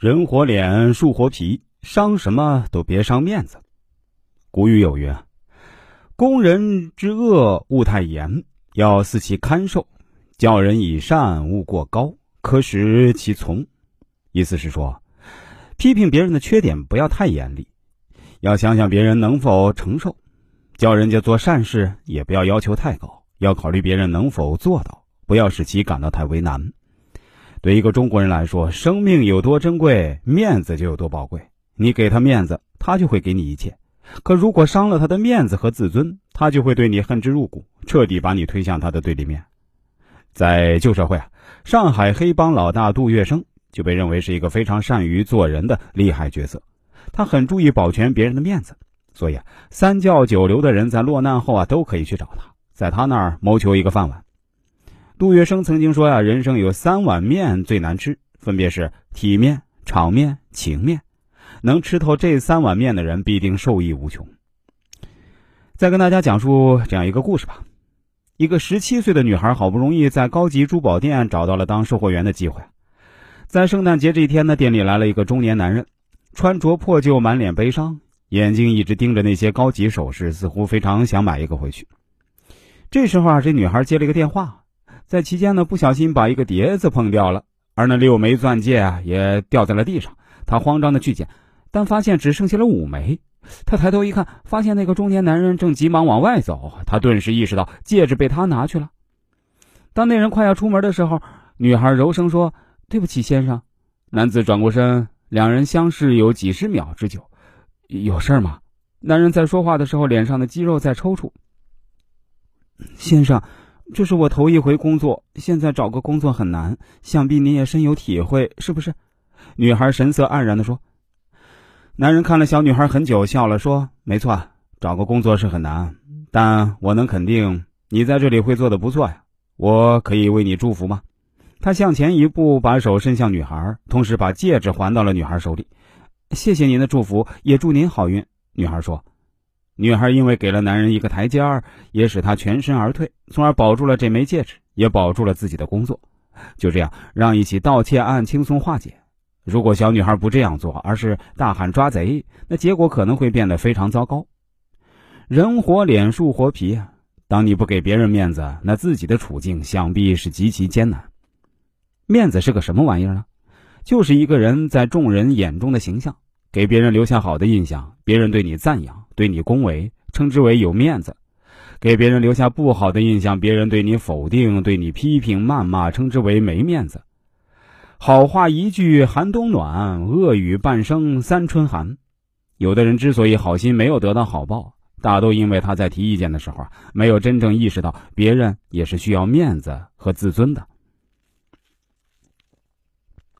人活脸，树活皮，伤什么都别伤面子。古语有云：“攻人之恶，勿太严，要肆其堪受；教人以善，勿过高，可使其从。”意思是说，批评别人的缺点不要太严厉，要想想别人能否承受；教人家做善事，也不要要求太高，要考虑别人能否做到，不要使其感到太为难。对一个中国人来说，生命有多珍贵，面子就有多宝贵。你给他面子，他就会给你一切；可如果伤了他的面子和自尊，他就会对你恨之入骨，彻底把你推向他的对立面。在旧社会啊，上海黑帮老大杜月笙就被认为是一个非常善于做人的厉害角色。他很注意保全别人的面子，所以啊，三教九流的人在落难后啊，都可以去找他，在他那儿谋求一个饭碗。杜月笙曾经说呀：“人生有三碗面最难吃，分别是体面、场面、情面。能吃透这三碗面的人，必定受益无穷。”再跟大家讲述这样一个故事吧：一个十七岁的女孩，好不容易在高级珠宝店找到了当售货员的机会。在圣诞节这一天呢，店里来了一个中年男人，穿着破旧，满脸悲伤，眼睛一直盯着那些高级首饰，似乎非常想买一个回去。这时候啊，这女孩接了一个电话。在期间呢，不小心把一个碟子碰掉了，而那六枚钻戒啊也掉在了地上。他慌张的去捡，但发现只剩下了五枚。他抬头一看，发现那个中年男人正急忙往外走。他顿时意识到戒指被他拿去了。当那人快要出门的时候，女孩柔声说：“对不起，先生。”男子转过身，两人相视有几十秒之久。有事吗？男人在说话的时候，脸上的肌肉在抽搐。先生。这是我头一回工作，现在找个工作很难，想必你也深有体会，是不是？女孩神色黯然的说。男人看了小女孩很久，笑了说：“没错，找个工作是很难，但我能肯定你在这里会做的不错呀。我可以为你祝福吗？”他向前一步，把手伸向女孩，同时把戒指还到了女孩手里。谢谢您的祝福，也祝您好运。女孩说。女孩因为给了男人一个台阶儿，也使他全身而退，从而保住了这枚戒指，也保住了自己的工作。就这样，让一起盗窃案轻松化解。如果小女孩不这样做，而是大喊抓贼，那结果可能会变得非常糟糕。人活脸，树活皮啊！当你不给别人面子，那自己的处境想必是极其艰难。面子是个什么玩意儿呢？就是一个人在众人眼中的形象。给别人留下好的印象，别人对你赞扬，对你恭维，称之为有面子；给别人留下不好的印象，别人对你否定，对你批评谩骂，称之为没面子。好话一句寒冬暖，恶语半生三春寒。有的人之所以好心没有得到好报，大都因为他在提意见的时候，没有真正意识到别人也是需要面子和自尊的。